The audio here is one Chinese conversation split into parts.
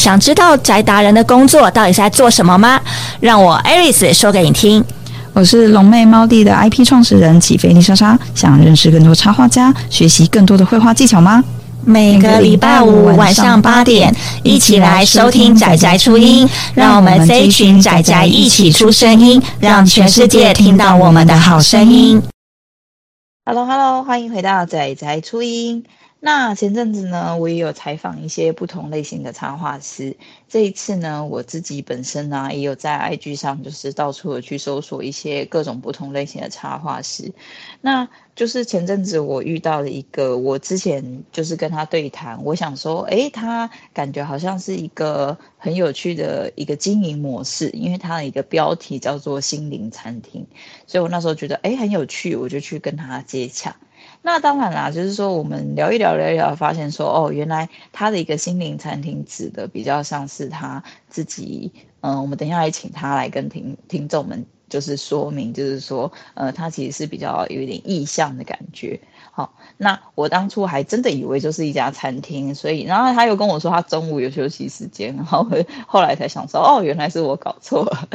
想知道宅达人的工作到底是在做什么吗？让我 Aris 说给你听。我是龙妹猫弟的 IP 创始人起飞丽莎莎，想认识更多插画家，学习更多的绘画技巧吗？每个礼拜五晚上八点，一起来收听宅宅初音，让我们这一群宅宅一起出声音，让全世界听到我们的好声音。Hello，Hello，欢迎回到宅宅初音。那前阵子呢，我也有采访一些不同类型的插画师。这一次呢，我自己本身呢、也有在 IG 上，就是到处的去搜索一些各种不同类型的插画师。那就是前阵子我遇到了一个，我之前就是跟他对谈，我想说，诶，他感觉好像是一个很有趣的一个经营模式，因为他的一个标题叫做“心灵餐厅”，所以我那时候觉得，诶，很有趣，我就去跟他接洽。那当然啦，就是说我们聊一聊聊一聊，发现说哦，原来他的一个心灵餐厅指的比较像是他自己，嗯、我们等一下来请他来跟听听众们就是说明，就是说，呃，他其实是比较有一点意向的感觉。那我当初还真的以为就是一家餐厅，所以然后他又跟我说他中午有休息时间，然后后来才想说哦，原来是我搞错了，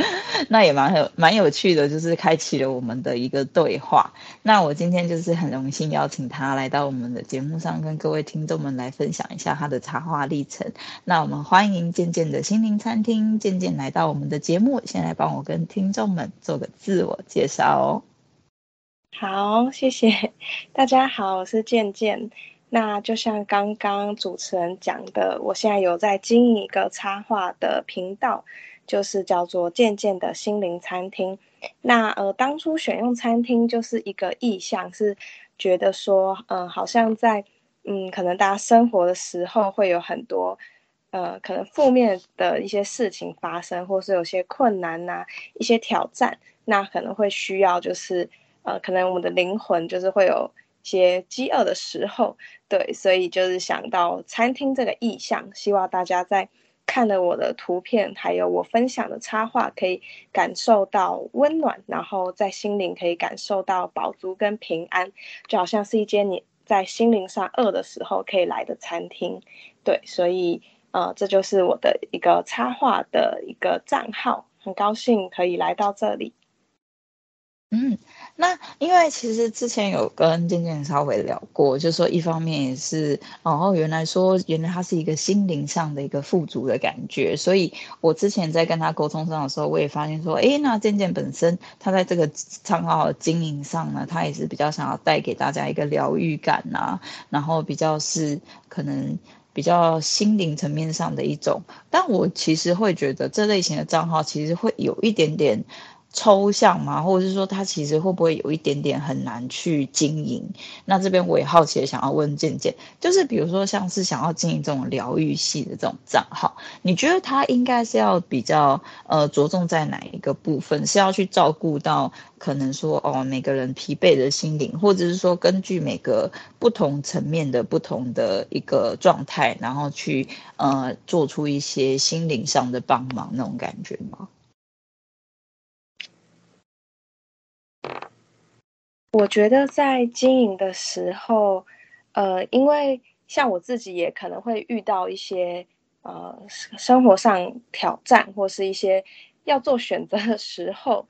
那也蛮有蛮有趣的，就是开启了我们的一个对话。那我今天就是很荣幸邀请他来到我们的节目上，跟各位听众们来分享一下他的插画历程。那我们欢迎渐渐的心灵餐厅渐渐来到我们的节目，先来帮我跟听众们做个自我介绍哦。好，谢谢大家好，我是健健。那就像刚刚主持人讲的，我现在有在经营一个插画的频道，就是叫做渐渐的心灵餐厅。那呃，当初选用餐厅就是一个意向，是觉得说，嗯、好像在嗯，可能大家生活的时候会有很多呃，可能负面的一些事情发生，或是有些困难呐、一些挑战，那可能会需要就是。呃，可能我们的灵魂就是会有些饥饿的时候，对，所以就是想到餐厅这个意象，希望大家在看了我的图片，还有我分享的插画，可以感受到温暖，然后在心灵可以感受到饱足跟平安，就好像是一间你在心灵上饿的时候可以来的餐厅，对，所以呃，这就是我的一个插画的一个账号，很高兴可以来到这里，嗯。那因为其实之前有跟渐渐稍微聊过，就说一方面也是，哦，原来说原来他是一个心灵上的一个富足的感觉，所以我之前在跟他沟通上的时候，我也发现说，诶，那渐渐本身他在这个账号经营上呢，他也是比较想要带给大家一个疗愈感呐、然后比较是可能比较心灵层面上的一种，但我其实会觉得这类型的账号其实会有一点点。抽象嘛，或者是说它其实会不会有一点点很难去经营？那这边我也好奇想要问健健，就是比如说像是想要经营这种疗愈系的这种账号，你觉得它应该是要比较呃着重在哪一个部分？是要去照顾到可能说哦每个人疲惫的心灵，或者是说根据每个不同层面的不同的一个状态，然后去呃做出一些心灵上的帮忙那种感觉吗？我觉得在经营的时候，呃，因为像我自己也可能会遇到一些呃生活上挑战，或是一些要做选择的时候，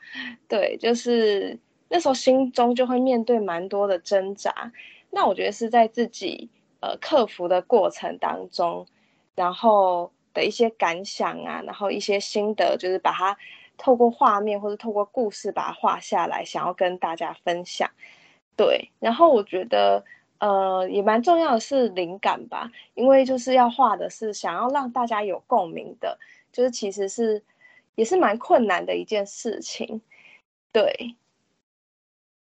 对，就是那时候心中就会面对蛮多的挣扎。那我觉得是在自己呃克服的过程当中，然后的一些感想啊，然后一些心得，就是把它。透过画面或者透过故事把它画下来，想要跟大家分享。对，然后我觉得，呃，也蛮重要的是灵感吧，因为就是要画的是想要让大家有共鸣的，就是其实是也是蛮困难的一件事情。对，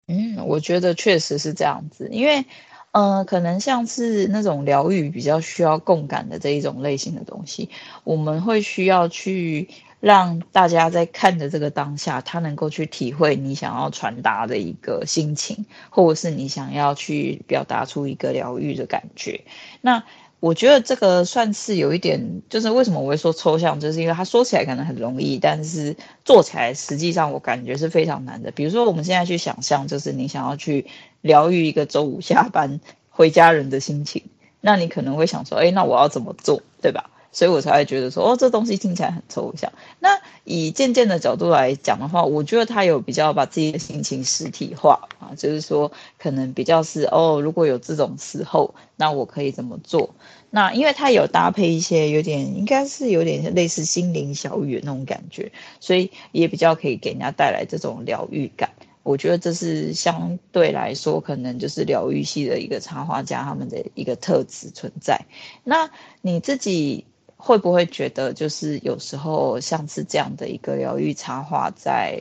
嗯，我觉得确实是这样子，因为，呃，可能像是那种疗愈比较需要共感的这一种类型的东西，我们会需要去。让大家在看的这个当下，他能够去体会你想要传达的一个心情，或者是你想要去表达出一个疗愈的感觉。那我觉得这个算是有一点，就是为什么我会说抽象，就是因为他说起来可能很容易，但是做起来实际上我感觉是非常难的。比如说我们现在去想象，就是你想要去疗愈一个周五下班回家人的心情，那你可能会想说，哎，那我要怎么做，对吧？所以我才会觉得说，哦，这东西听起来很抽象。那以渐渐的角度来讲的话，我觉得他有比较把自己的心情实体化啊，就是说可能比较是哦，如果有这种时候，那我可以怎么做？那因为他有搭配一些有点，应该是有点类似心灵小语的那种感觉，所以也比较可以给人家带来这种疗愈感。我觉得这是相对来说，可能就是疗愈系的一个插画家他们的一个特质存在。那你自己会不会觉得，就是有时候像是这样的一个疗愈插画，在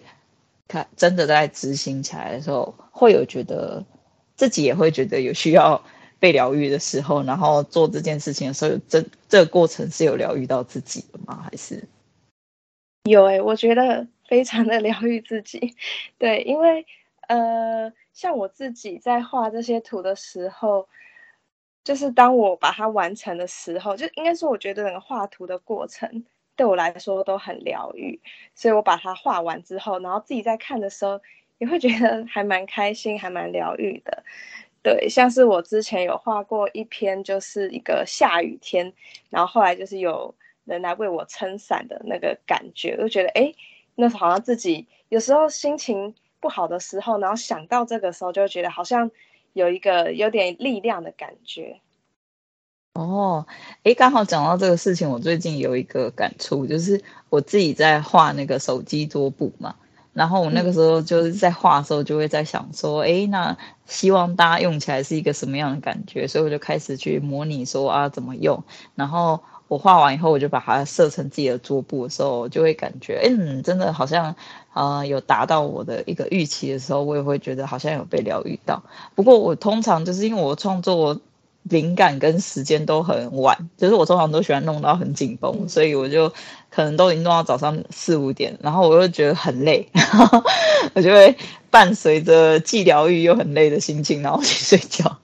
看真的在执行起来的时候，会有觉得自己也会觉得有需要被疗愈的时候，然后做这件事情的时候，这这个过程是有疗愈到自己的吗？还是有诶、我觉得。非常的疗愈自己，对，因为呃，像我自己在画这些图的时候，就是当我把它完成的时候，就应该说，我觉得整个画图的过程对我来说都很疗愈，所以我把它画完之后，然后自己在看的时候，也会觉得还蛮开心，还蛮疗愈的。对，像是我之前有画过一篇，就是一个下雨天，然后后来就是有人来为我撑伞的那个感觉，我就觉得哎。诶那好像自己有时候心情不好的时候，然后想到这个时候，就觉得好像有一个有点力量的感觉。哦，诶，刚好讲到这个事情，我最近有一个感触，就是我自己在画那个手机桌布嘛，然后我那个时候就是在画的时候，就会在想说，诶，那希望大家用起来是一个什么样的感觉？所以我就开始去模拟说啊，怎么用，然后。我画完以后，我就把它设成自己的桌布的时候，就会感觉，嗯，真的好像，呃，有达到我的一个预期的时候，我也会觉得好像有被疗愈到。不过我通常就是因为我创作灵感跟时间都很晚，就是我通常都喜欢弄到很紧绷，所以我就可能都已经弄到早上四五点，然后我又觉得很累，然 后我就会伴随着既疗愈又很累的心情，然后去睡觉，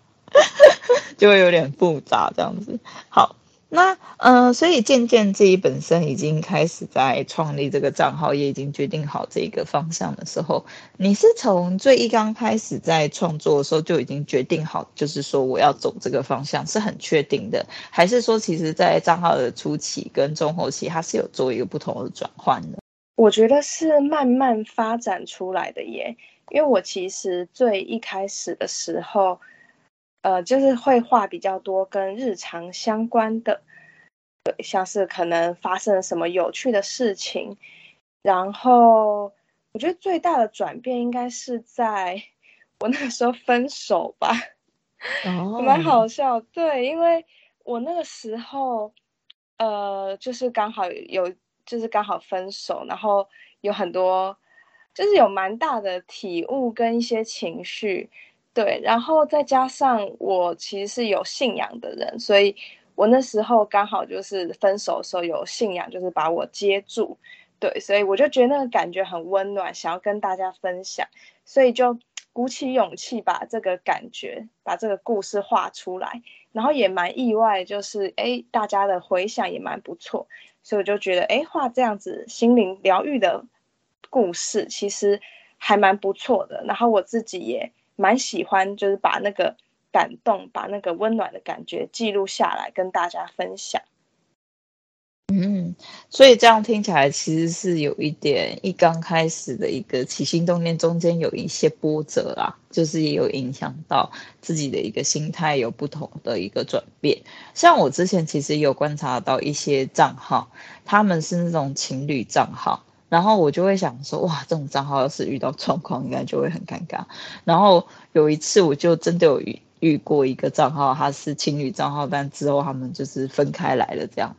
就会有点复杂这样子。好。那呃，所以渐渐自己本身已经开始在创立这个账号，也已经决定好这个方向的时候，你是从最一刚开始在创作的时候就已经决定好，就是说我要走这个方向，是很确定的，还是说其实在账号的初期跟中后期，它是有做一个不同的转换的？我觉得是慢慢发展出来的耶，因为我其实最一开始的时候。呃，就是会画比较多跟日常相关的，对，像是可能发生了什么有趣的事情，然后我觉得最大的转变应该是在我那个时候分手吧，哦，蛮好笑，对，因为我那个时候，呃，就是刚好有，就是刚好分手，然后有很多，就是有蛮大的体悟跟一些情绪。对，然后再加上我其实是有信仰的人，所以我那时候刚好就是分手的时候有信仰，就是把我接住。对，所以我就觉得那个感觉很温暖，想要跟大家分享，所以就鼓起勇气把这个感觉、把这个故事画出来，然后也蛮意外，就是哎，大家的回响也蛮不错，所以我就觉得哎，画这样子心灵疗愈的故事其实还蛮不错的，然后我自己也。蛮喜欢，就是把那个感动，把那个温暖的感觉记录下来，跟大家分享。嗯，所以这样听起来，其实是有一点一刚开始的一个起心动念，中间有一些波折啊，就是也有影响到自己的一个心态有不同的一个转变。像我之前其实有观察到一些账号，他们是那种情侣账号。然后我就会想说，哇，这种账号要是遇到状况，应该就会很尴尬。然后有一次，我就真的有遇遇过一个账号，他是情侣账号，但之后他们就是分开来了这样。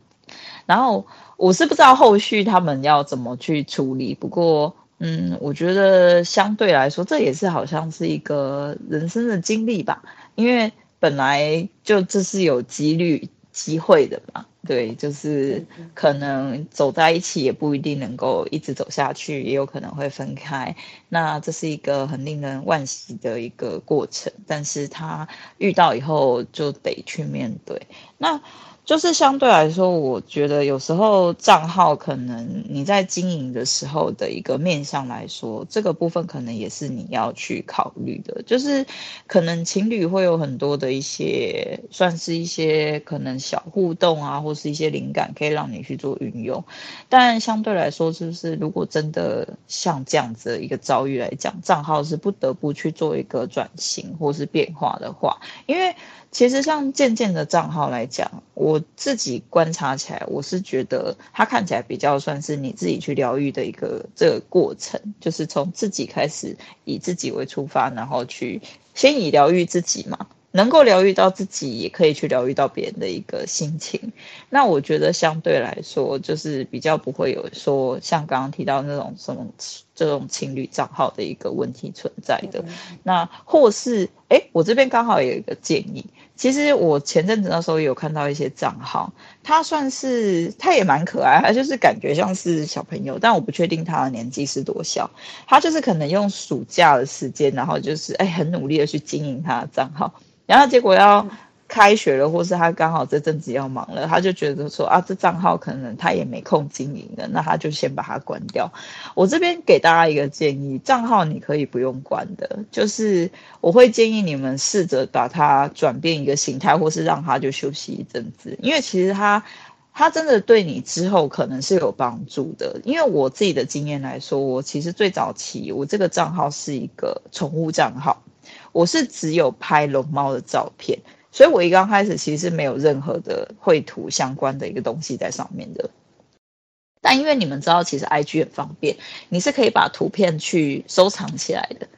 然后我是不知道后续他们要怎么去处理，不过，嗯，我觉得相对来说，这也是好像是一个人生的经历吧，因为本来就这是有几率机会的嘛。对，就是可能走在一起也不一定能够一直走下去，也有可能会分开。那这是一个很令人惋惜的一个过程，但是他遇到以后就得去面对。那就是相对来说，我觉得有时候账号可能你在经营的时候的一个面向来说，这个部分可能也是你要去考虑的。就是可能情侣会有很多的一些，算是一些可能小互动啊，或是一些灵感，可以让你去做运用。但相对来说，是不是如果真的像这样子的一个遭遇来讲，账号是不得不去做一个转型或是变化的话，因为。其实像渐渐的账号来讲，我自己观察起来，我是觉得它看起来比较算是你自己去疗愈的一个这个过程，就是从自己开始，以自己为出发，然后去先以疗愈自己嘛。能够疗愈到自己，也可以去疗愈到别人的一个心情。那我觉得相对来说，就是比较不会有说像刚刚提到那种什么这种情侣账号的一个问题存在的。那或是哎，我这边刚好有一个建议。其实我前阵子那时候有看到一些账号，他算是他也蛮可爱，他就是感觉像是小朋友，但我不确定他的年纪是多小。他就是可能用暑假的时间，然后就是哎很努力的去经营他的账号。然后结果要开学了，或是他刚好这阵子要忙了，他就觉得说啊，这账号可能他也没空经营了，那他就先把它关掉。我这边给大家一个建议，账号你可以不用关的，就是我会建议你们试着把它转变一个形态，或是让它就休息一阵子，因为其实它它真的对你之后可能是有帮助的。因为我自己的经验来说，我其实最早期我这个账号是一个宠物账号。我是只有拍龙猫的照片，所以我一刚开始其实没有任何的绘图相关的一个东西在上面的。但因为你们知道，其实 IG 很方便，你是可以把图片去收藏起来的，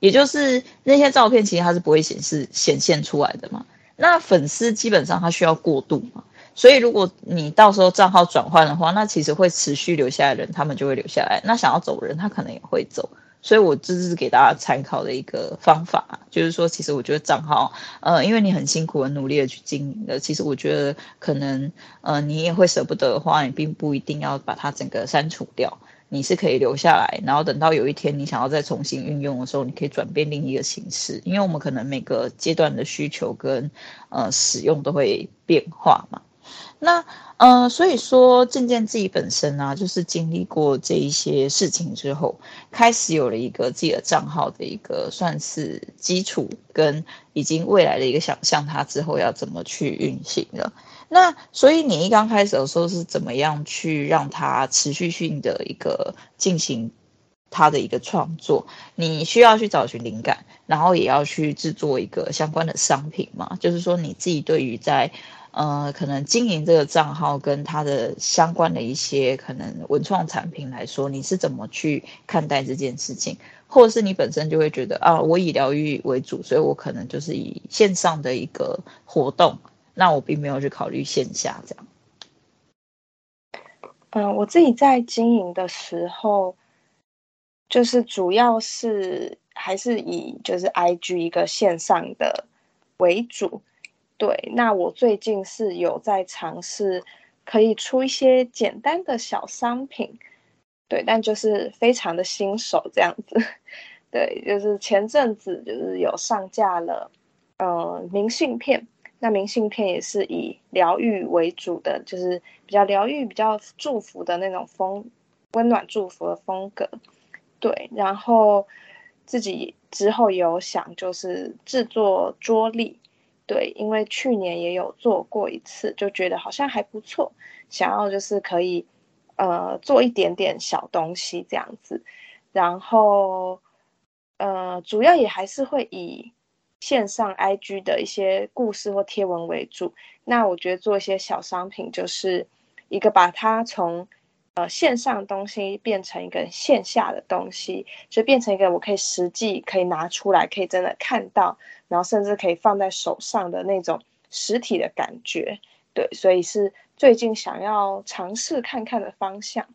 也就是那些照片其实它是不会显示显现出来的嘛。那粉丝基本上他需要过渡嘛，所以如果你到时候账号转换的话，那其实会持续留下来的人，他们就会留下来。那想要走人，他可能也会走。所以，我这是给大家参考的一个方法，就是说，其实我觉得账号，呃，因为你很辛苦、很努力的去经营的，其实我觉得可能，呃，你也会舍不得的话，你并不一定要把它整个删除掉，你是可以留下来，然后等到有一天你想要再重新运用的时候，你可以转变另一个形式，因为我们可能每个阶段的需求跟呃使用都会变化嘛。那呃，所以说渐渐自己本身啊，就是经历过这一些事情之后，开始有了一个自己的账号的一个算是基础，跟已经未来的一个想象，它之后要怎么去运行了。那所以你一刚开始的时候是怎么样去让它持续性的一个进行它的一个创作？你需要去找寻灵感，然后也要去制作一个相关的商品嘛？就是说你自己对于在呃，可能经营这个账号跟它的相关的一些可能文创产品来说，你是怎么去看待这件事情？或者是你本身就会觉得啊，我以疗愈为主，所以我可能就是以线上的一个活动，那我并没有去考虑线下这样。嗯、我自己在经营的时候，就是主要是还是以就是 IG 一个线上的为主。对，那我最近是有在尝试，可以出一些简单的小商品，对，但就是非常的新手这样子，对，就是前阵子就是有上架了，呃，明信片，那明信片也是以疗愈为主的，就是比较疗愈、比较祝福的那种风，温暖祝福的风格，对，然后自己之后有想就是制作桌历。对，因为去年也有做过一次，就觉得好像还不错，想要就是可以，呃，做一点点小东西这样子，然后，呃，主要也还是会以线上 IG 的一些故事或贴文为主。那我觉得做一些小商品，就是一个把它从呃线上的东西变成一个线下的东西，就变成一个我可以实际可以拿出来，可以真的看到。然后甚至可以放在手上的那种实体的感觉，对，所以是最近想要尝试看看的方向。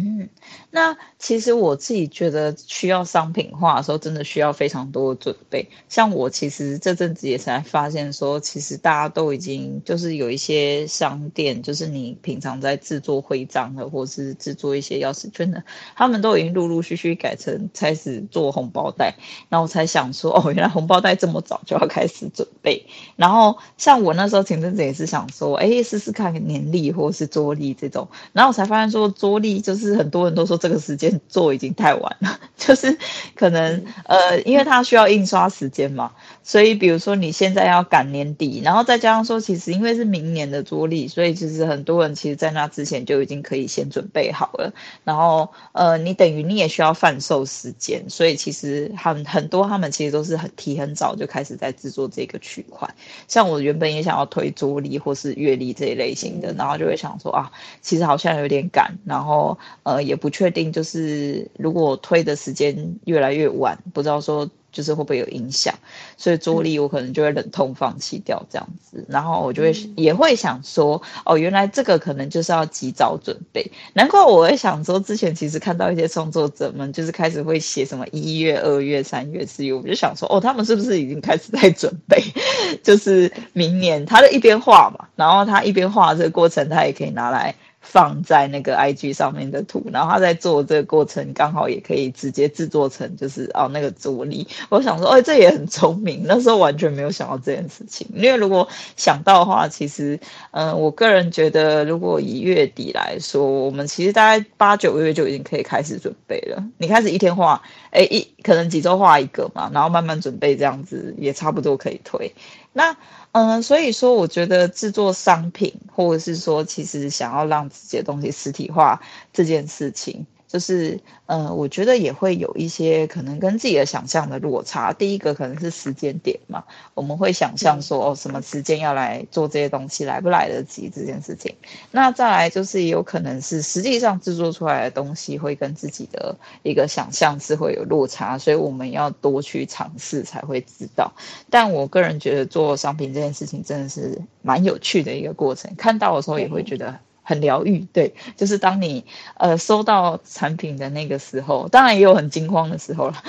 嗯，那其实我自己觉得需要商品化的时候，真的需要非常多的准备。像我其实这阵子也才发现说，其实大家都已经就是有一些商店，就是你平常在制作徽章的，或是制作一些钥匙圈的，他们都已经陆陆续续改成开始做红包袋。然后我才想说，哦，原来红包袋这么早就要开始准备。然后像我那时候前阵子也是想说，哎，试试看年历或是桌历这种。然后我才发现说，桌历就是。是很多人都说这个时间做已经太晚了，就是可能呃，因为它需要印刷时间嘛，所以比如说你现在要赶年底，然后再加上说，其实因为是明年的桌历，所以其实很多人其实在那之前就已经可以先准备好了。然后呃，你等于你也需要贩售时间，所以其实很很多他们其实都是很提很早就开始在制作这个区块。像我原本也想要推桌历或是月历这一类型的，然后就会想说啊，其实好像有点赶，然后。呃，也不确定，就是如果推的时间越来越晚，不知道说就是会不会有影响，所以桌历我可能就会忍痛放弃掉这样子，然后我就会也会想说，哦，原来这个可能就是要及早准备，难怪我会想说，之前其实看到一些创作者们就是开始会写什么一月、二月、三月、四月，我就想说，哦，他们是不是已经开始在准备，就是明年他就一边画嘛，然后他一边画这个过程，他也可以拿来。放在那个 IG 上面的图，然后他在做这个过程，刚好也可以直接制作成就是哦那个桌历。我想说，哎，这也很聪明。那时候完全没有想到这件事情，因为如果想到的话，其实，嗯、我个人觉得，如果以月底来说，我们其实大概八九月就已经可以开始准备了。你开始一天画，哎，一可能几周画一个嘛，然后慢慢准备，这样子也差不多可以推。那。嗯，所以说，我觉得制作商品，或者是说，其实想要让自己的东西实体化这件事情。就是，呃，我觉得也会有一些可能跟自己的想象的落差。第一个可能是时间点嘛，我们会想象说，哦，什么时间要来做这些东西，来不来得及这件事情。那再来就是也有可能是实际上制作出来的东西会跟自己的一个想象是会有落差，所以我们要多去尝试才会知道。但我个人觉得做商品这件事情真的是蛮有趣的一个过程，看到的时候也会觉得。很疗愈，对，就是当你呃收到产品的那个时候，当然也有很惊慌的时候了。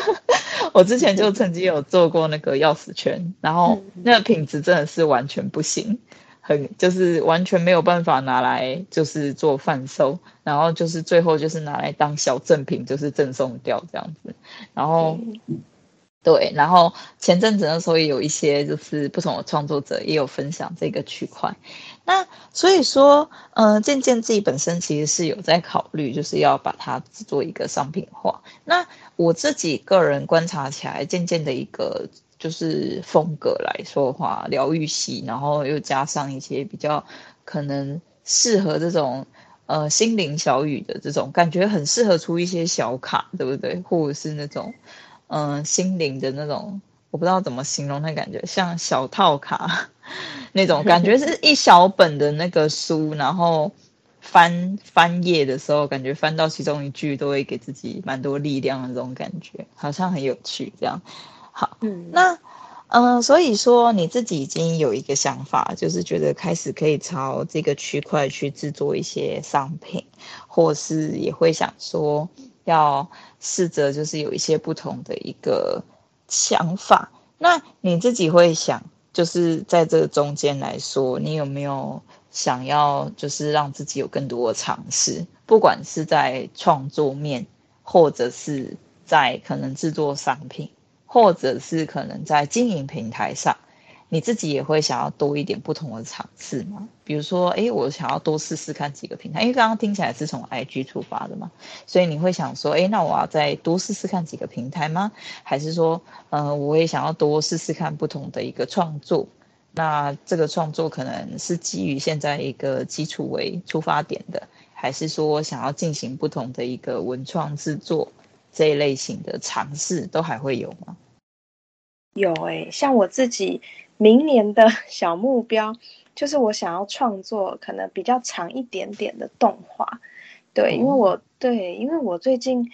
我之前就曾经有做过那个钥匙圈，然后那个品质真的是完全不行，很就是完全没有办法拿来就是做贩售，然后就是最后就是拿来当小赠品，就是赠送掉这样子，然后。对，然后前阵子的时候也有一些就是不同的创作者也有分享这个区块，那所以说，呃，渐渐自己本身其实是有在考虑，就是要把它制作一个商品化。那我自己个人观察起来，渐渐的一个就是风格来说的话，疗愈系，然后又加上一些比较可能适合这种呃心灵小语的这种感觉，很适合出一些小卡，对不对？或者是那种。嗯，心灵的那种，我不知道怎么形容那感觉，像小套卡那种感觉，是一小本的那个书，然后翻翻页的时候，感觉翻到其中一句都会给自己蛮多力量的这种感觉，好像很有趣这样。好，嗯，那嗯，所以说你自己已经有一个想法，就是觉得开始可以朝这个区块去制作一些商品，或是也会想说。要试着就是有一些不同的一个想法，那你自己会想，就是在这个中间来说，你有没有想要就是让自己有更多的尝试，不管是在创作面，或者是在可能制作商品，或者是可能在经营平台上。你自己也会想要多一点不同的尝试吗？比如说，诶，我想要多试试看几个平台，因为刚刚听起来是从 IG 出发的嘛，所以你会想说，诶，那我要再多试试看几个平台吗？还是说，呃，我也想要多试试看不同的一个创作？那这个创作可能是基于现在一个基础为出发点的，还是说想要进行不同的一个文创制作这一类型的尝试，都还会有吗？有诶，像我自己。明年的小目标 就是我想要创作可能比较长一点点的动画，对，因为我对，因为我最近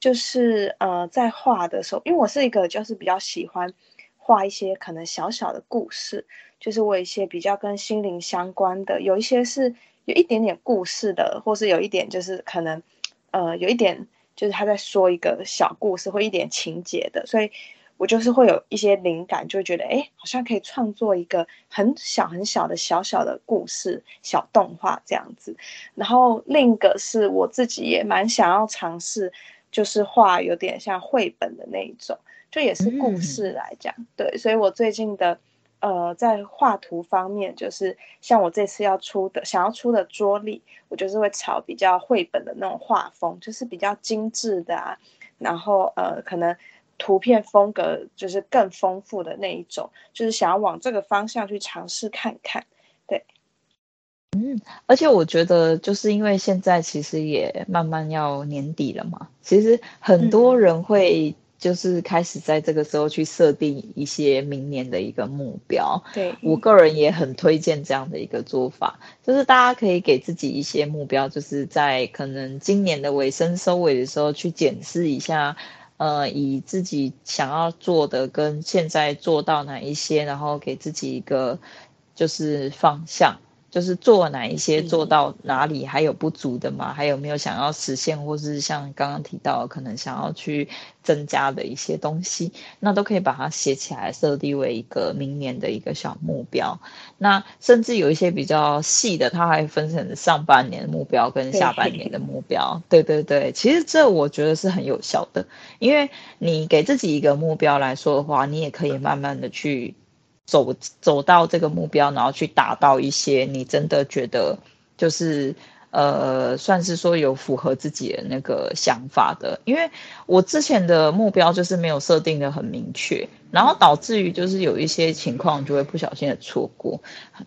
就是呃在画的时候，因为我是一个就是比较喜欢画一些可能小小的故事，就是我一些比较跟心灵相关的，有一些是有一点点故事的，或是有一点就是可能，呃，有一点就是他在说一个小故事或一点情节的，所以我就是会有一些灵感，就会觉得哎，好像可以创作一个很小很小的小小的故事小动画这样子。然后另一个是我自己也蛮想要尝试，就是画有点像绘本的那一种，就也是故事来讲，嗯、对，所以我最近的。呃，在画图方面，就是像我这次要出的，想要出的桌历，我就是会朝比较绘本的那种画风，就是比较精致的啊，然后呃，可能图片风格就是更丰富的那一种，就是想要往这个方向去尝试看看。对，嗯，而且我觉得，就是因为现在其实也慢慢要年底了嘛，其实很多人会、嗯。就是开始在这个时候去设定一些明年的一个目标。对，我个人也很推荐这样的一个做法，就是大家可以给自己一些目标，就是在可能今年的尾声收尾的时候去检视一下，呃，以自己想要做的跟现在做到哪一些，然后给自己一个就是方向。就是做哪一些，做到哪里还有不足的吗？还有没有想要实现，或是像刚刚提到可能想要去增加的一些东西，那都可以把它写起来，设定为一个明年的一个小目标。那甚至有一些比较细的，它还分成上半年的目标跟下半年的目标。对对对，其实这我觉得是很有效的，因为你给自己一个目标来说的话，你也可以慢慢的去。走走到这个目标，然后去达到一些你真的觉得就是呃，算是说有符合自己的那个想法的。因为我之前的目标就是没有设定的很明确，然后导致于就是有一些情况就会不小心的错过。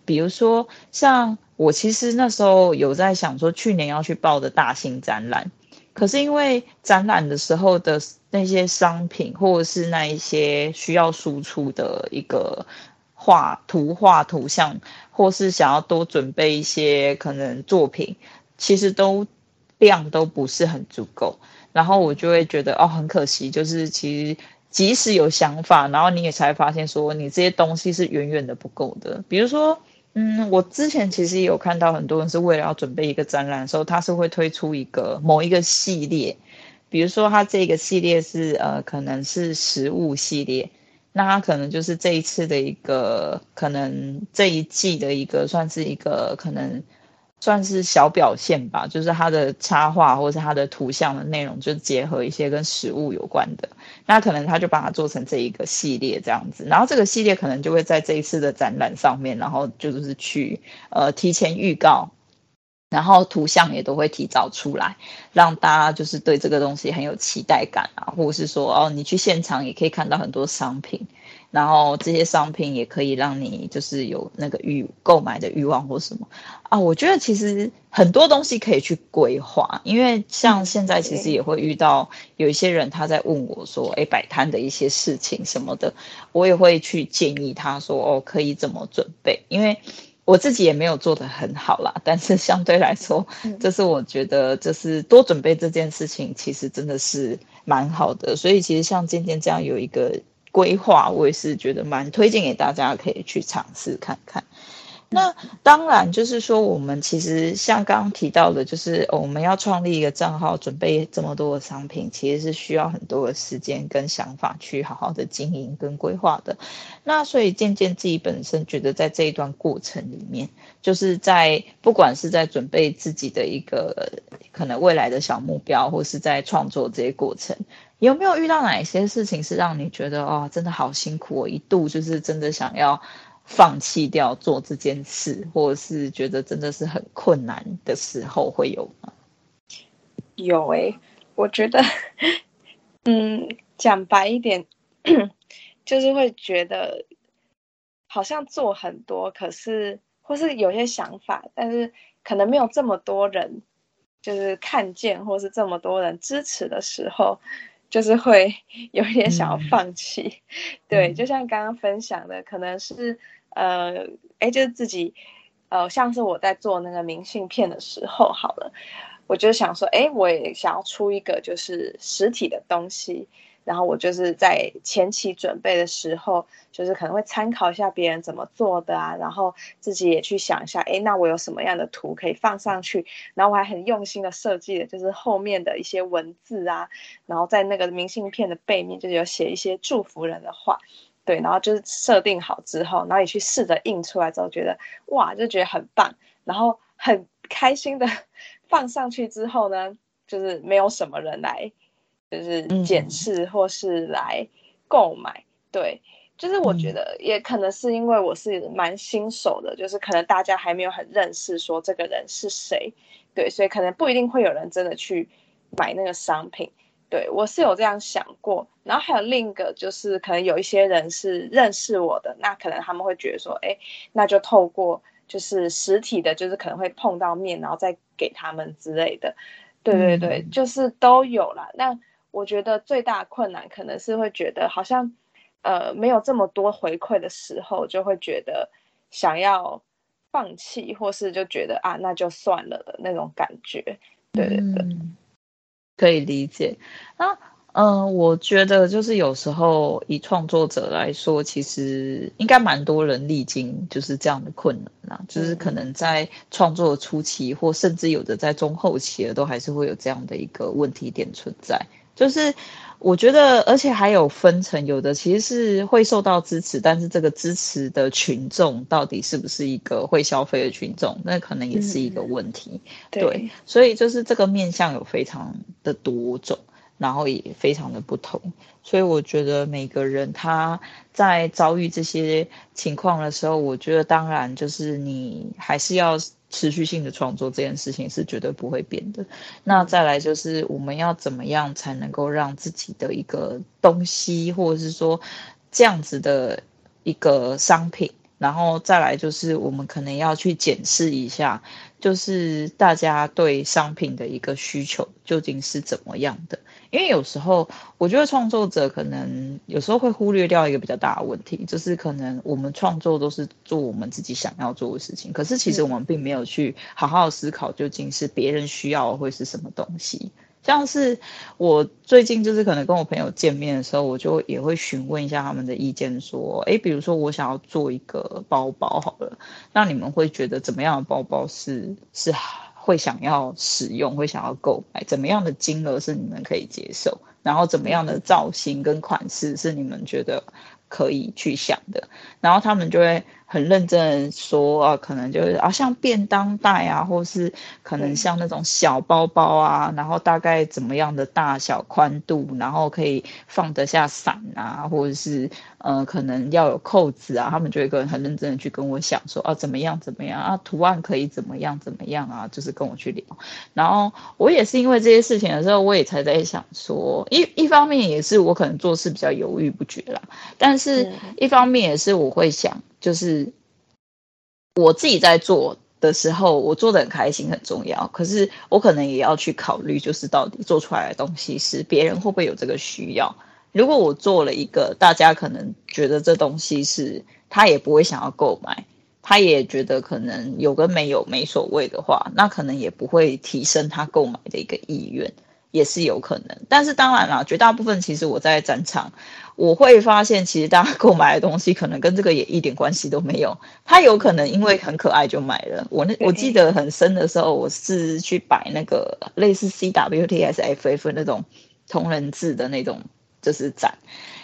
比如说像我其实那时候有在想说，去年要去报的大型展览，可是因为展览的时候的那些商品或者是那一些需要输出的一个。画图画图像，或是想要多准备一些可能作品，其实都量都不是很足够，然后我就会觉得哦，很可惜，就是其实即使有想法，然后你也才发现说你这些东西是远远的不够的。比如说，嗯，我之前其实也有看到很多人是为了要准备一个展览的时候，他是会推出一个某一个系列，比如说他这个系列是呃，可能是食物系列。那他可能就是这一次的一个，可能这一季的一个，算是一个可能算是小表现吧，就是他的插画或是他的图像的内容，就结合一些跟食物有关的。那可能他就把它做成这一个系列这样子，然后这个系列可能就会在这一次的展览上面，然后就是去呃提前预告。然后图像也都会提早出来，让大家就是对这个东西很有期待感啊，或者是说哦，你去现场也可以看到很多商品，然后这些商品也可以让你就是有那个欲购买的欲望或什么啊。我觉得其实很多东西可以去规划，因为像现在其实也会遇到有一些人他在问我说，哎，摆摊的一些事情什么的，我也会去建议他说哦，可以怎么准备，因为。我自己也没有做得很好啦，但是相对来说，这是我觉得就是多准备这件事情，其实真的是蛮好的。所以其实像今天这样有一个规划，我也是觉得蛮推荐给大家，可以去尝试看看。那当然，就是说，我们其实像刚刚提到的，就是我们要创立一个账号，准备这么多的商品，其实是需要很多的时间跟想法去好好的经营跟规划的。那所以渐渐自己本身觉得，在这一段过程里面，就是在不管是在准备自己的一个可能未来的小目标，或是在创作这些过程，有没有遇到哪一些事情是让你觉得哦，真的好辛苦，我一度就是真的想要。放弃掉做这件事，或者是觉得真的是很困难的时候，会有吗？有诶、我觉得，嗯，讲白一点，就是会觉得好像做很多，可是或是有些想法，但是可能没有这么多人就是看见，或是这么多人支持的时候。就是会 有一点想要放弃，嗯、对，就像刚刚分享的，可能是呃，哎，就是自己，呃，像是我在做那个明信片的时候，好了，我就想说，哎，我也想要出一个就是实体的东西，然后我就是在前期准备的时候，就是可能会参考一下别人怎么做的啊，然后自己也去想一下，诶，那我有什么样的图可以放上去？然后我还很用心的设计的就是后面的一些文字啊，然后在那个明信片的背面就是有写一些祝福人的话，对，然后就是设定好之后，然后也去试着印出来之后，觉得哇，就觉得很棒，然后很开心的 放上去之后呢，就是没有什么人来。就是检视或是来购买，嗯、对，就是我觉得也可能是因为我是蛮新手的，就是可能大家还没有很认识说这个人是谁，对，所以可能不一定会有人真的去买那个商品，对，我是有这样想过，然后还有另一个就是可能有一些人是认识我的，那可能他们会觉得说，哎，那就透过就是实体的，就是可能会碰到面，然后再给他们之类的，对对对，嗯、就是都有啦。那我觉得最大的困难可能是会觉得好像，呃，没有这么多回馈的时候，就会觉得想要放弃，或是就觉得啊，那就算了的那种感觉。对对对，嗯、可以理解。那嗯、呃，我觉得就是有时候以创作者来说，其实应该蛮多人历经就是这样的困难啦，就是可能在创作初期，或甚至有的在中后期的，都还是会有这样的一个问题点存在。就是我觉得，而且还有分层，有的其实是会受到支持，但是这个支持的群众到底是不是一个会消费的群众，那可能也是一个问题。嗯、对，对，所以就是这个面向有非常的多种，然后也非常的不同，所以我觉得每个人他在遭遇这些情况的时候，我觉得当然就是你还是要。持续性的创作这件事情是绝对不会变的。那再来就是我们要怎么样才能够让自己的一个东西，或者是说这样子的一个商品，然后再来就是我们可能要去检视一下，就是大家对商品的一个需求究竟是怎么样的。因为有时候，我觉得创作者可能有时候会忽略掉一个比较大的问题，就是可能我们创作都是做我们自己想要做的事情，可是其实我们并没有去好好思考究竟是别人需要的会是什么东西。像是我最近就是可能跟我朋友见面的时候，我就也会询问一下他们的意见，说，诶，比如说我想要做一个包包好了，那你们会觉得怎么样的包包是是？会想要使用，会想要购买，怎么样的金额是你们可以接受？然后怎么样的造型跟款式是你们觉得可以去想的？然后他们就会。很认真的说啊，可能就是啊，像便当袋啊，或是可能像那种小包包啊，然后大概怎么样的大小宽度，然后可以放得下伞啊，或者是呃，可能要有扣子啊，他们就会跟很认真的去跟我讲说啊，怎么样怎么样啊，图案可以怎么样怎么样啊，就是跟我去聊。然后我也是因为这些事情的时候，我也才在想说，一一方面也是我可能做事比较犹豫不决啦，但是一方面也是我会想。就是我自己在做的时候，我做的很开心，很重要。可是我可能也要去考虑，就是到底做出来的东西是别人会不会有这个需要。如果我做了一个大家可能觉得这东西是他也不会想要购买，他也觉得可能有跟没有没所谓的话，那可能也不会提升他购买的一个意愿。也是有可能，但是当然啦，绝大部分其实我在展场，我会发现，其实大家购买的东西可能跟这个也一点关系都没有。他有可能因为很可爱就买了。我那我记得很深的时候，我是去摆那个类似 CWTSFF 那种同人志的那种就是展，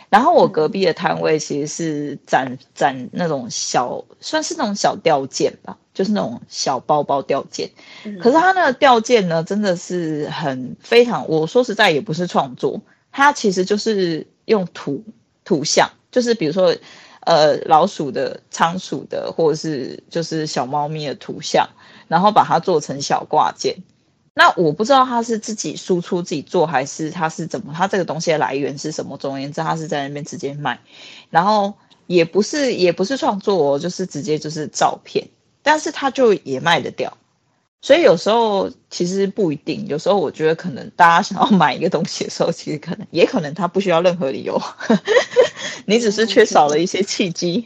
然后我隔壁的摊位其实是展展那种小，算是那种小吊件吧。就是那种小包包吊件，可是它那个吊件呢，真的是很非常。我说实在也不是创作，它其实就是用图图像，就是比如说呃老鼠的、仓鼠的，或者是就是小猫咪的图像，然后把它做成小挂件。那我不知道他是自己输出自己做，还是他是怎么？他这个东西的来源是什么？总而言之，他是在那边直接卖，然后也不是也不是创作哦，就是直接就是照片。但是他就也卖得掉，所以有时候其实不一定。有时候我觉得可能大家想要买一个东西的时候，其实可能也可能他不需要任何理由，你只是缺少了一些契机。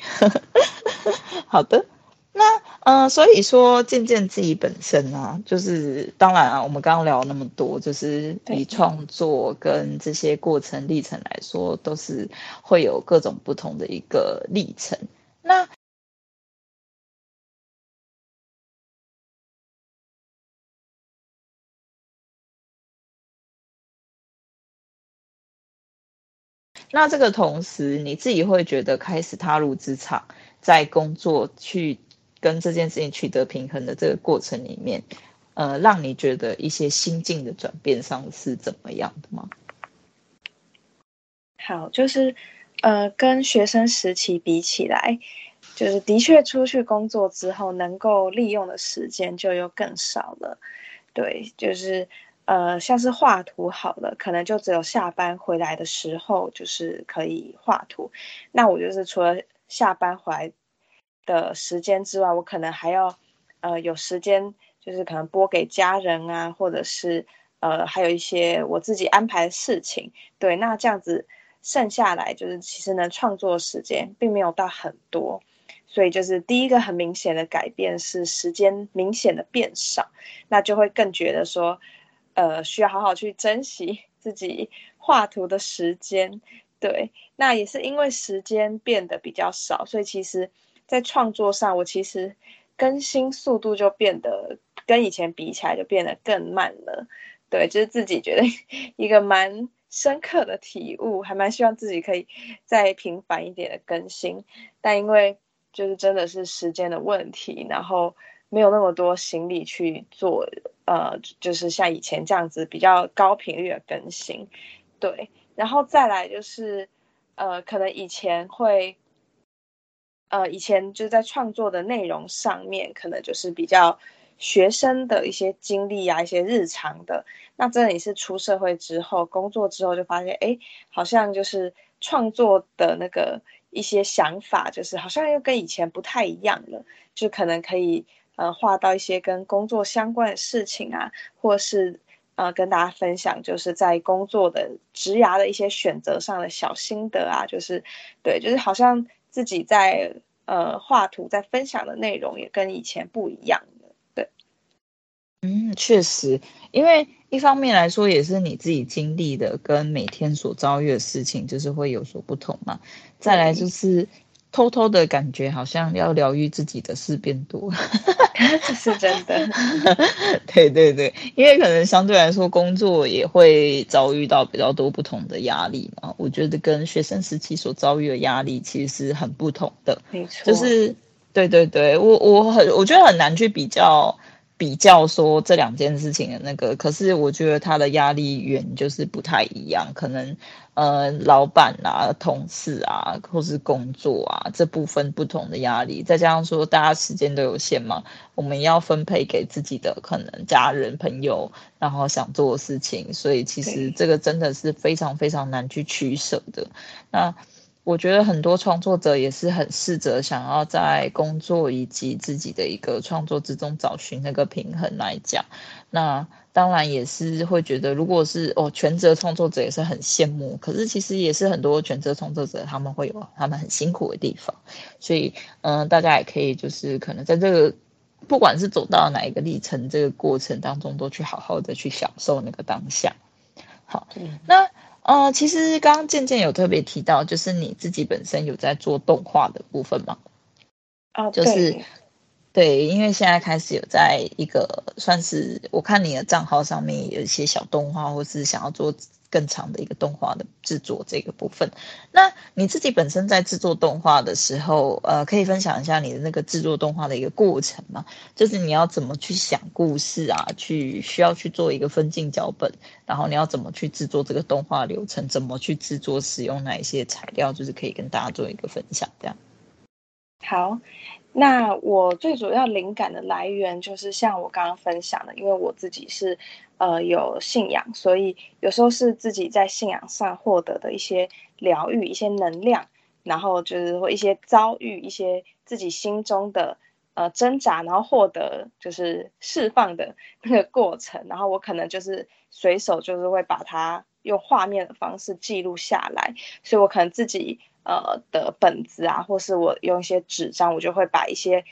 好的，那呃，所以说，渐渐自己本身啊，就是当然啊，我们刚刚聊那么多，就是以创作跟这些过程历程来说，都是会有各种不同的一个历程。那那这个同时，你自己会觉得开始踏入职场，在工作去。跟这件事情取得平衡的这个过程里面，呃，让你觉得一些心境的转变上是怎么样的吗？好，就是呃，跟学生时期比起来，就是的确出去工作之后，能够利用的时间就又更少了。对，就是呃，像是画图好了，可能就只有下班回来的时候，就是可以画图。那我就是除了下班回来。的时间之外，我可能还要，呃，有时间，就是可能拨给家人啊，或者是呃，还有一些我自己安排的事情。对，那这样子剩下来，就是其实能创作时间并没有到很多，所以就是第一个很明显的改变是时间明显的变少，那就会更觉得说，呃，需要好好去珍惜 自己画图的时间。对，那也是因为时间变得比较少，所以其实。在创作上，我其实更新速度就变得跟以前比起来就变得更慢了。对，就是自己觉得 一个蛮深刻的体悟，还蛮希望自己可以再频繁一点的更新。但因为就是真的是时间的问题，然后没有那么多心力去做，呃，就是像以前这样子比较高频率的更新。对，然后再来就是，呃，可能以前会。呃，以前就在创作的内容上面，可能就是比较学生的一些经历啊，一些日常的。那这里是出社会之后，工作之后就发现，哎，好像就是创作的那个一些想法，就是好像又跟以前不太一样了。就可能可以呃画到一些跟工作相关的事情啊，或是呃跟大家分享，就是在工作的职涯的一些选择上的小心得啊，就是对，就是好像。自己在呃画图，在分享的内容也跟以前不一样的，对，嗯，确实，因为一方面来说，也是你自己经历的跟每天所遭遇的事情，就是会有所不同嘛。再来就是。偷偷的感觉好像要疗愈自己的事变多，这 是真的。对对对，因为可能相对来说工作也会遭遇到比较多不同的压力嘛。我觉得跟学生时期所遭遇的压力其实是很不同的。没错，就是对对对，我我很我觉得很难去比较。比较说这两件事情的那个，可是我觉得他的压力源就是不太一样，可能呃老板啊、同事啊，或是工作啊这部分不同的压力，再加上说大家时间都有限嘛，我们要分配给自己的可能家人朋友，然后想做的事情，所以其实这个真的是非常非常难去取舍的。那。我觉得很多创作者也是很试着想要在工作以及自己的一个创作之中找寻那个平衡来讲，那当然也是会觉得，如果是哦全职创作者也是很羡慕，可是其实也是很多全职创作者他们会有他们很辛苦的地方，所以嗯、呃，大家也可以就是可能在这个不管是走到哪一个历程这个过程当中，都去好好的去享受那个当下。好，那。呃，其实刚刚渐渐有特别提到，就是你自己本身有在做动画的部分吗？哦，就是对，对，因为现在开始有在一个算是我看你的账号上面有一些小动画，或是想要做。更长的一个动画的制作这个部分，那你自己本身在制作动画的时候，呃，可以分享一下你的那个制作动画的一个过程吗？就是你要怎么去想故事啊，去需要去做一个分镜脚本，然后你要怎么去制作这个动画流程，怎么去制作，使用哪一些材料，就是可以跟大家做一个分享，这样。好。那我最主要灵感的来源就是像我刚刚分享的，因为我自己是呃有信仰，所以有时候是自己在信仰上获得的一些疗愈、一些能量，然后就是或一些遭遇、一些自己心中的呃挣扎，然后获得就是释放的那个过程，然后我可能就是随手就是会把它用画面的方式记录下来，所以我可能自己呃的本子啊，或是我用一些纸张，我就会把一些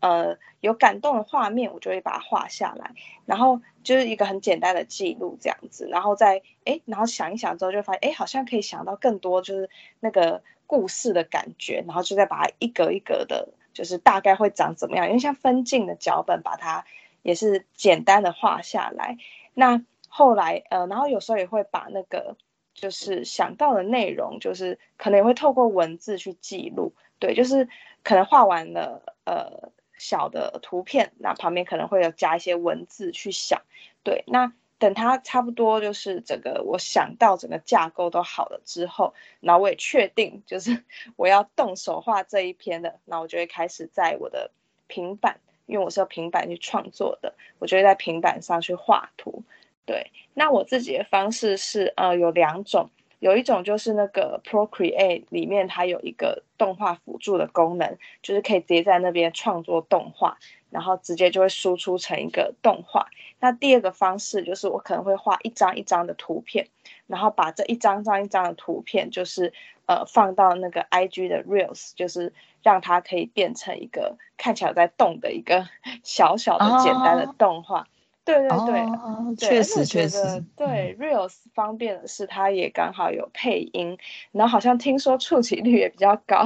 呃有感动的画面，我就会把它画下来，然后就是一个很简单的记录这样子，然后再哎，然后想一想之后就发现哎，好像可以想到更多，就是那个故事的感觉，然后就再把它一格一格的，就是大概会长怎么样，因为像分镜的脚本，把它也是简单的画下来，那。后来，呃，然后有时候也会把那个就是想到的内容，就是可能也会透过文字去记录，对，就是可能画完了，呃，小的图片，那旁边可能会有加一些文字去想，对，那等它差不多就是整个我想到整个架构都好了之后，然后我也确定就是 我要动手画这一篇的，那我就会开始在我的平板，因为我是用平板去创作的，我就会在平板上去画图。对，那我自己的方式是，呃，有两种，有一种就是那个 Procreate 里面它有一个动画辅助的功能，就是可以直接在那边创作动画，然后直接就会输出成一个动画。那第二个方式就是我可能会画一张一张的图片，然后把这一张张一张的图片，就是呃放到那个 IG 的 Reels，就是让它可以变成一个看起来在动的一个 小小的简单的动画。Oh. 对对对，哦、确实确实，对 Reels 方便的是，它也刚好有配音，嗯、然后好像听说触及率也比较高，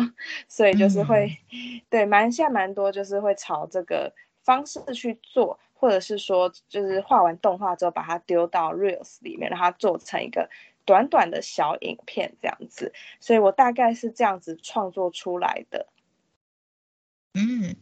所以就是会，嗯、对，蛮现在蛮多就是会朝这个方式去做，或者是说就是画完动画之后把它丢到 Reels 里面，让它做成一个短短的小影片这样子，所以我大概是这样子创作出来的。嗯，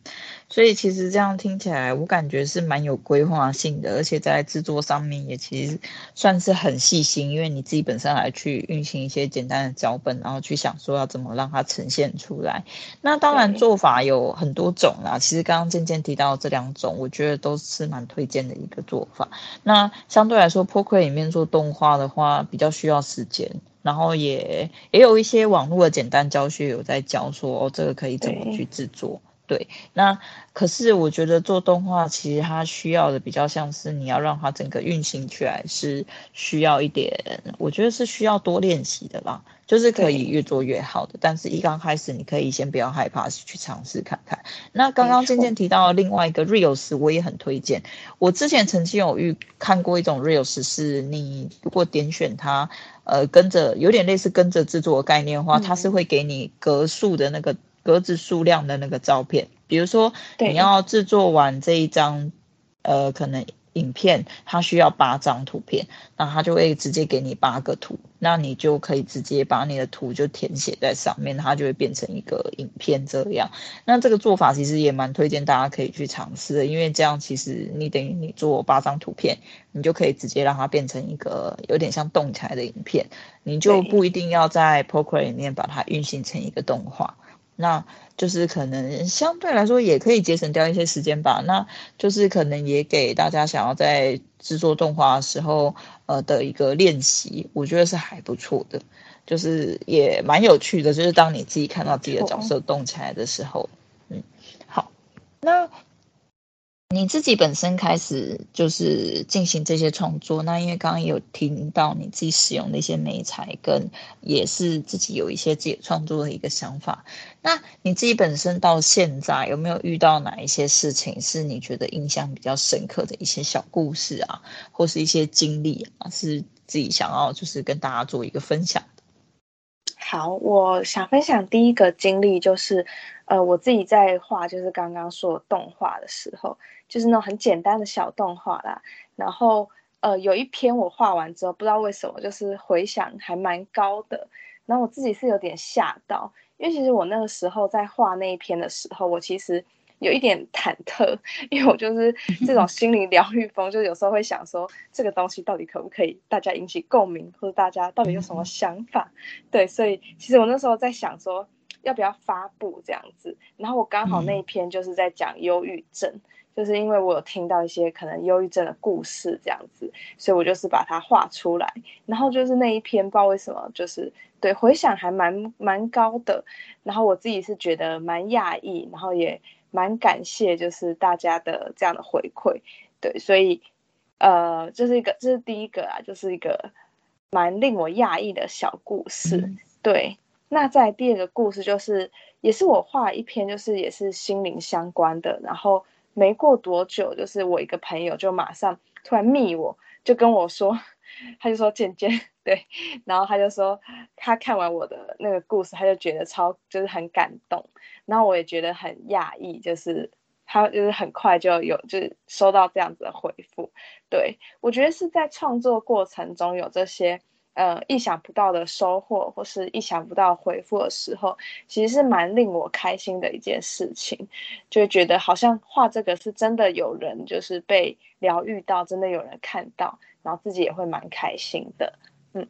所以其实这样听起来，我感觉是蛮有规划性的，而且在制作上面也其实算是很细心，因为你自己本身还去运行一些简单的脚本，然后去想说要怎么让它呈现出来。那当然做法有很多种啦，其实刚刚渐渐提到这两种，我觉得都是蛮推荐的一个做法。那相对来说，Procreate 里面做动画的话，比较需要时间，然后也也有一些网络的简单教学有在教说，哦，这个可以怎么去制作。对，那可是我觉得做动画其实它需要的比较像是你要让它整个运行起来是需要一点，我觉得是需要多练习的啦，就是可以越做越好的。但是一刚开始你可以先不要害怕去尝试看看。那刚刚渐渐提到另外一个 Reels，我也很推荐。我之前曾经有遇看过一种 Reels，是你如果点选它，呃，跟着有点类似跟着制作的概念的话，它是会给你格数的那个。格子数量的那个照片，比如说你要制作完这一张，呃，可能影片它需要八张图片，那它就会直接给你八个图，那你就可以直接把你的图就填写在上面，它就会变成一个影片这样。那这个做法其实也蛮推荐大家可以去尝试的，因为这样其实你等于你做八张图片，你就可以直接让它变成一个有点像动起来的影片，你就不一定要在 Procreate 里面把它运行成一个动画。那就是可能相对来说也可以节省掉一些时间吧。那就是可能也给大家想要在制作动画的时候，呃的一个练习，我觉得是还不错的，就是也蛮有趣的。就是当你自己看到自己的角色动起来的时候，嗯，好，那。你自己本身开始就是进行这些创作，那因为刚刚有听到你自己使用的一些媒材，跟也是自己有一些自己创作的一个想法。那你自己本身到现在有没有遇到哪一些事情是你觉得印象比较深刻的一些小故事啊，或是一些经历啊，是自己想要就是跟大家做一个分享？好，我想分享第一个经历就是，呃，我自己在画就是刚刚说动画的时候，就是那种很简单的小动画啦。然后，呃，有一篇我画完之后，不知道为什么就是回响还蛮高的。然后我自己是有点吓到，因为其实我那个时候在画那一篇的时候，我其实。有一点忐忑，因为我就是这种心灵疗愈风，就有时候会想说，这个东西到底可不可以大家引起共鸣，或者大家到底有什么想法？对，所以其实我那时候在想说，要不要发布这样子。然后我刚好那一篇就是在讲忧郁症，就是因为我有听到一些可能忧郁症的故事这样子，所以我就是把它画出来。然后就是那一篇，不知道为什么，就是对回响还蛮蛮高的。然后我自己是觉得蛮讶异，然后也。蛮感谢，就是大家的这样的回馈，对，所以，呃，这是一个，这是第一个啊，就是一个蛮令我讶异的小故事，嗯、对。那在第二个故事就是，也是我画一篇，就是也是心灵相关的。然后没过多久，就是我一个朋友就马上突然密我，就跟我说，他就说渐渐 对，然后他就说他看完我的那个故事，他就觉得超就是很感动，然后我也觉得很讶异，就是他就是很快就有就是收到这样子的回复。对，我觉得是在创作过程中有这些。呃，意想不到的收获，或是意想不到回复的时候，其实是蛮令我开心的一件事情，就觉得好像画这个是真的有人就是被疗愈到，真的有人看到，然后自己也会蛮开心的。嗯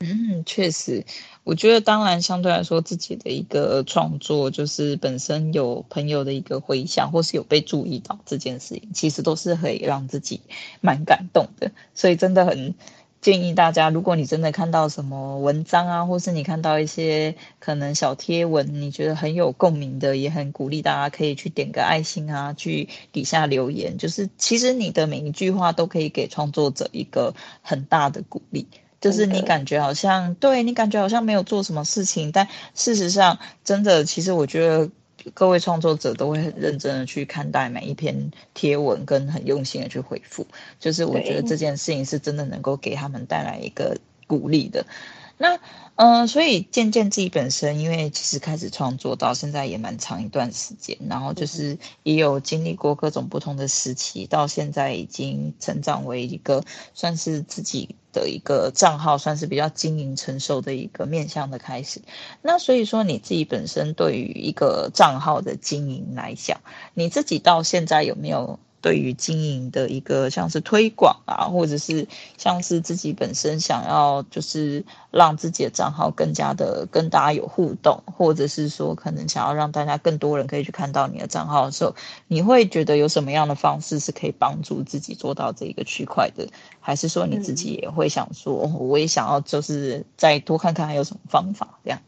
嗯，确实，我觉得当然相对来说，自己的一个创作就是本身有朋友的一个回响，或是有被注意到这件事情，其实都是可以让自己蛮感动的，所以真的很。建议大家，如果你真的看到什么文章啊，或是你看到一些可能小贴文，你觉得很有共鸣的，也很鼓励大家可以去点个爱心啊，去底下留言。就是其实你的每一句话都可以给创作者一个很大的鼓励。就是你感觉好像对你感觉好像没有做什么事情，但事实上真的，其实我觉得。各位创作者都会很认真的去看待每一篇贴文，跟很用心的去回复。就是我觉得这件事情是真的能够给他们带来一个鼓励的。那，嗯、呃，所以渐渐自己本身，因为其实开始创作到现在也蛮长一段时间，然后就是也有经历过各种不同的时期，到现在已经成长为一个算是自己的一个账号，算是比较经营成熟的一个面向的开始。那所以说，你自己本身对于一个账号的经营来讲，你自己到现在有没有？对于经营的一个像是推广啊，或者是像是自己本身想要就是让自己的账号更加的跟大家有互动，或者是说可能想要让大家更多人可以去看到你的账号的时候，你会觉得有什么样的方式是可以帮助自己做到这一个区块的？还是说你自己也会想说，我也想要就是再多看看还有什么方法这样？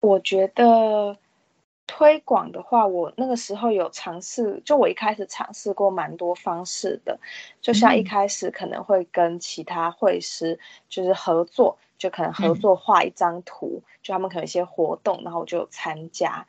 我觉得。推广的话，我那个时候有尝试，就我一开始尝试过蛮多方式的，就像一开始可能会跟其他绘师就是合作，就可能合作画一张图，就他们可能一些活动，然后我就参加，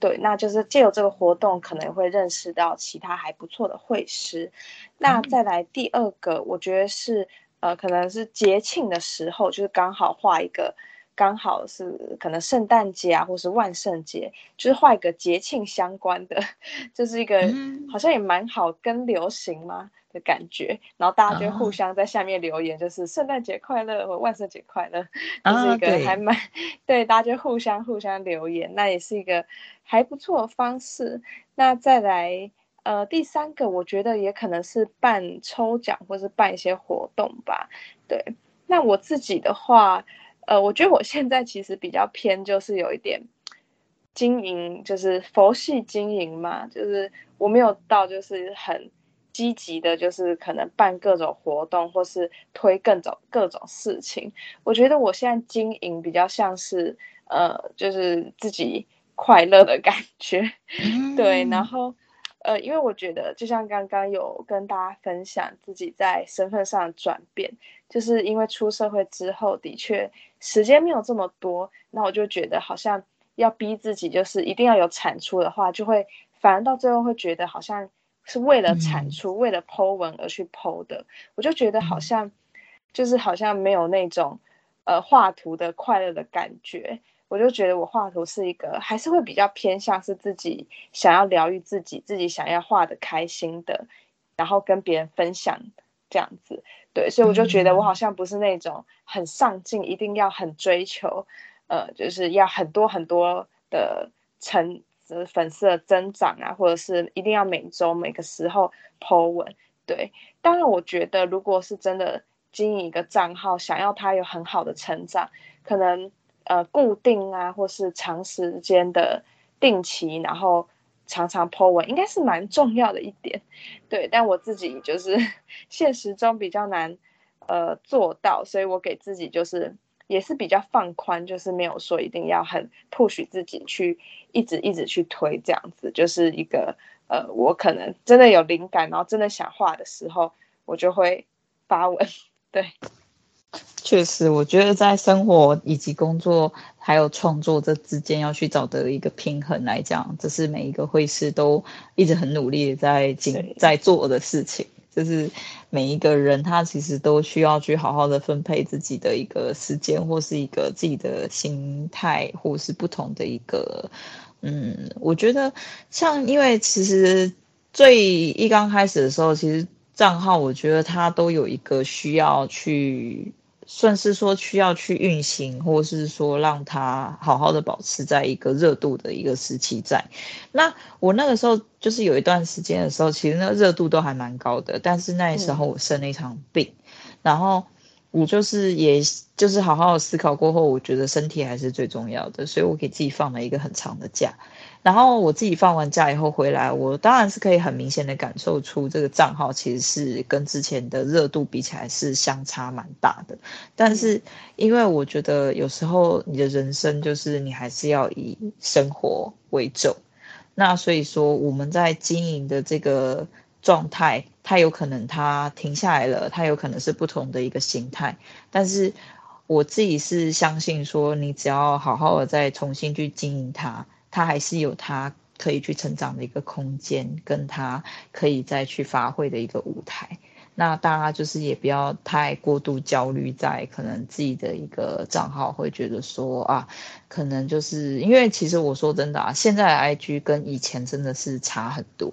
对，那就是借由这个活动，可能会认识到其他还不错的绘师。那再来第二个，我觉得是呃，可能是节庆的时候，就是刚好画一个。刚好是可能圣诞节啊，或是万圣节，就是画一个节庆相关的，就是一个好像也蛮好跟流行嘛的感觉。然后大家就互相在下面留言，就是圣诞节快乐或万圣节快乐，就是一个还蛮 对，大家就互相互相留言，那也是一个还不错的方式。那再来呃第三个，我觉得也可能是办抽奖或是办一些活动吧。对，那我自己的话。呃，我觉得我现在其实比较偏，就是有一点经营，就是佛系经营嘛，就是我没有到就是很积极的，就是可能办各种活动或是推各种各种事情。我觉得我现在经营比较像是呃，就是自己快乐的感觉，对，然后。呃，因为我觉得，就像刚刚有跟大家分享自己在身份上的转变，就是因为出社会之后，的确时间没有这么多，那我就觉得好像要逼自己，就是一定要有产出的话，就会反而到最后会觉得好像是为了产出，嗯、为了 po 文而去 po 的，我就觉得好像就是好像没有那种呃画图的快乐的感觉。我就觉得我画图是一个，还是会比较偏向是自己想要疗愈自己，自己想要画的开心的，然后跟别人分享这样子。对，所以我就觉得我好像不是那种很上进，一定要很追求，呃，就是要很多很多的成粉丝的增长啊，或者是一定要每周每个时候 po 文。对，当然我觉得如果是真的经营一个账号，想要它有很好的成长，可能。呃，固定啊，或是长时间的定期，然后常常 po 文，应该是蛮重要的一点。对，但我自己就是 现实中比较难呃做到，所以我给自己就是也是比较放宽，就是没有说一定要很 push 自己去一直一直去推这样子，就是一个呃，我可能真的有灵感，然后真的想画的时候，我就会发文。对。确实，我觉得在生活以及工作还有创作这之间要去找的一个平衡来讲，这是每一个会师都一直很努力在进在做的事情。就是每一个人他其实都需要去好好的分配自己的一个时间，或是一个自己的心态，或是不同的一个嗯，我觉得像因为其实最一刚开始的时候，其实账号我觉得它都有一个需要去。算是说需要去运行，或是说让它好好的保持在一个热度的一个时期在。那我那个时候就是有一段时间的时候，其实那个热度都还蛮高的，但是那时候我生了一场病，嗯、然后我就是也就是好好的思考过后，我觉得身体还是最重要的，所以我给自己放了一个很长的假。然后我自己放完假以后回来，我当然是可以很明显的感受出这个账号其实是跟之前的热度比起来是相差蛮大的。但是因为我觉得有时候你的人生就是你还是要以生活为重，那所以说我们在经营的这个状态，它有可能它停下来了，它有可能是不同的一个形态。但是我自己是相信说，你只要好好的再重新去经营它。他还是有他可以去成长的一个空间，跟他可以再去发挥的一个舞台。那大家就是也不要太过度焦虑，在可能自己的一个账号会觉得说啊，可能就是因为其实我说真的啊，现在 IG 跟以前真的是差很多。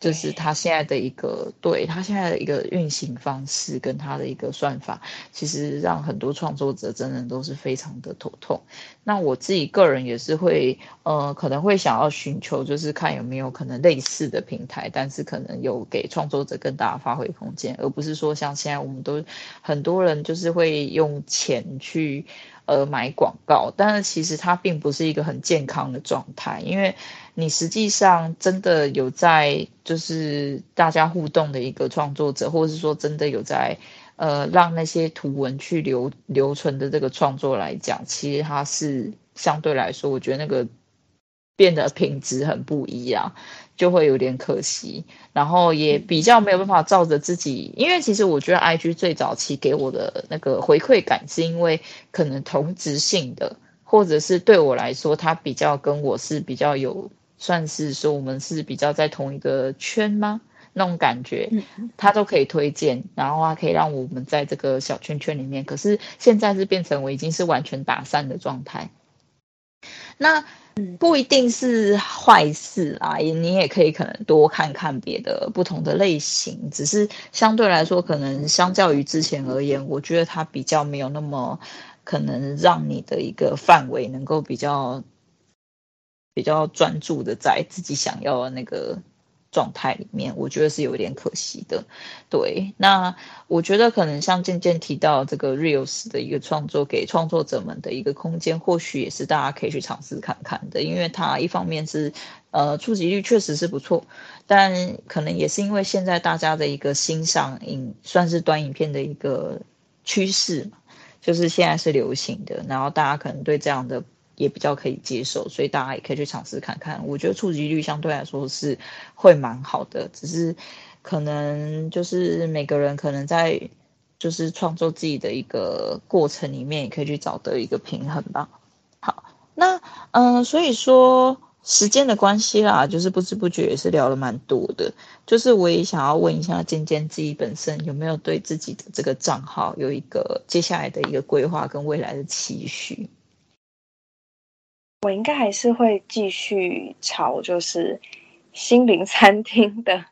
就是他现在的一个，对，他现在的一个运行方式跟他的一个算法，其实让很多创作者真的都是非常的头痛。那我自己个人也是会，呃，可能会想要寻求，就是看有没有可能类似的平台，但是可能有给创作者更大的发挥空间，而不是说像现在我们都很多人就是会用钱去。呃，买广告，但是其实它并不是一个很健康的状态，因为你实际上真的有在就是大家互动的一个创作者，或者是说真的有在呃让那些图文去留留存的这个创作来讲，其实它是相对来说，我觉得那个变得品质很不一样。就会有点可惜，然后也比较没有办法照着自己，因为其实我觉得 IG 最早期给我的那个回馈感，是因为可能同质性的，或者是对我来说，它比较跟我是比较有，算是说我们是比较在同一个圈吗？那种感觉，他都可以推荐，然后它可以让我们在这个小圈圈里面。可是现在是变成我已经是完全打散的状态，那。不一定是坏事啊，也你也可以可能多看看别的不同的类型，只是相对来说，可能相较于之前而言，我觉得它比较没有那么可能让你的一个范围能够比较比较专注的在自己想要的那个。状态里面，我觉得是有点可惜的。对，那我觉得可能像渐渐提到这个 Reels 的一个创作，给创作者们的一个空间，或许也是大家可以去尝试看看的。因为它一方面是呃触及率确实是不错，但可能也是因为现在大家的一个欣赏影算是短影片的一个趋势嘛，就是现在是流行的，然后大家可能对这样的。也比较可以接受，所以大家也可以去尝试看看。我觉得触及率相对来说是会蛮好的，只是可能就是每个人可能在就是创作自己的一个过程里面，也可以去找到一个平衡吧。好，那嗯、所以说时间的关系啦，就是不知不觉也是聊了蛮多的。就是我也想要问一下尖尖自己本身有没有对自己的这个账号有一个接下来的一个规划跟未来的期许。我应该还是会继续朝就是心灵餐厅的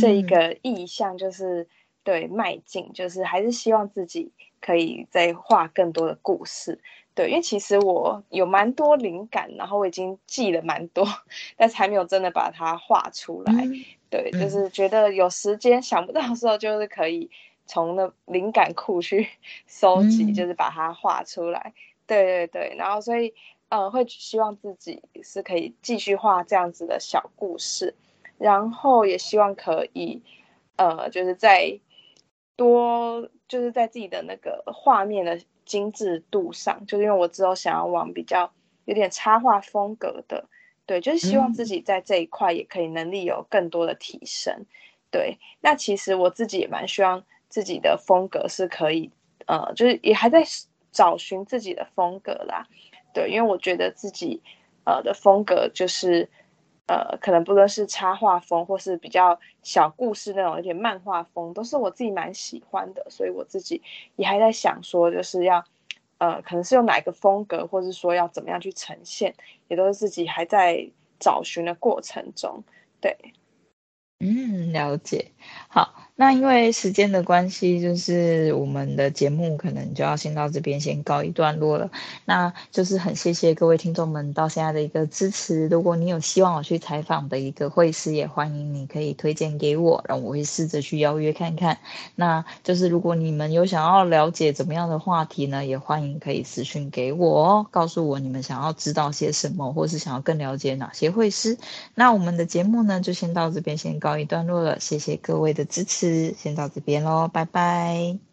这一个意向，就是对迈进，就是还是希望自己可以再画更多的故事。对，因为其实我有蛮多灵感，然后我已经记了蛮多，但是还没有真的把它画出来。对，就是觉得有时间想不到的时候，就是可以从那灵感库去 搜集，就是把它画出来。对对对，然后所以。呃，会希望自己是可以继续画这样子的小故事，然后也希望可以，呃，就是在多就是在自己的那个画面的精致度上，就是因为我之后想要往比较有点插画风格的，对，就是希望自己在这一块也可以能力有更多的提升，对。那其实我自己也蛮希望自己的风格是可以。呃，就是也还在找寻自己的风格啦。对，因为我觉得自己呃的风格就是呃，可能不论是插画风，或是比较小故事那种有点漫画风，都是我自己蛮喜欢的。所以我自己也还在想说，就是要呃，可能是用哪一个风格，或是说要怎么样去呈现，也都是自己还在找寻的过程中。对，嗯，了解。好。那因为时间的关系，就是我们的节目可能就要先到这边先告一段落了。那就是很谢谢各位听众们到现在的一个支持。如果你有希望我去采访的一个会师，也欢迎你可以推荐给我，然后我会试着去邀约看看。那就是如果你们有想要了解怎么样的话题呢，也欢迎可以私讯给我哦，告诉我你们想要知道些什么，或是想要更了解哪些会师。那我们的节目呢，就先到这边先告一段落了。谢谢各位的支持。先到这边喽，拜拜。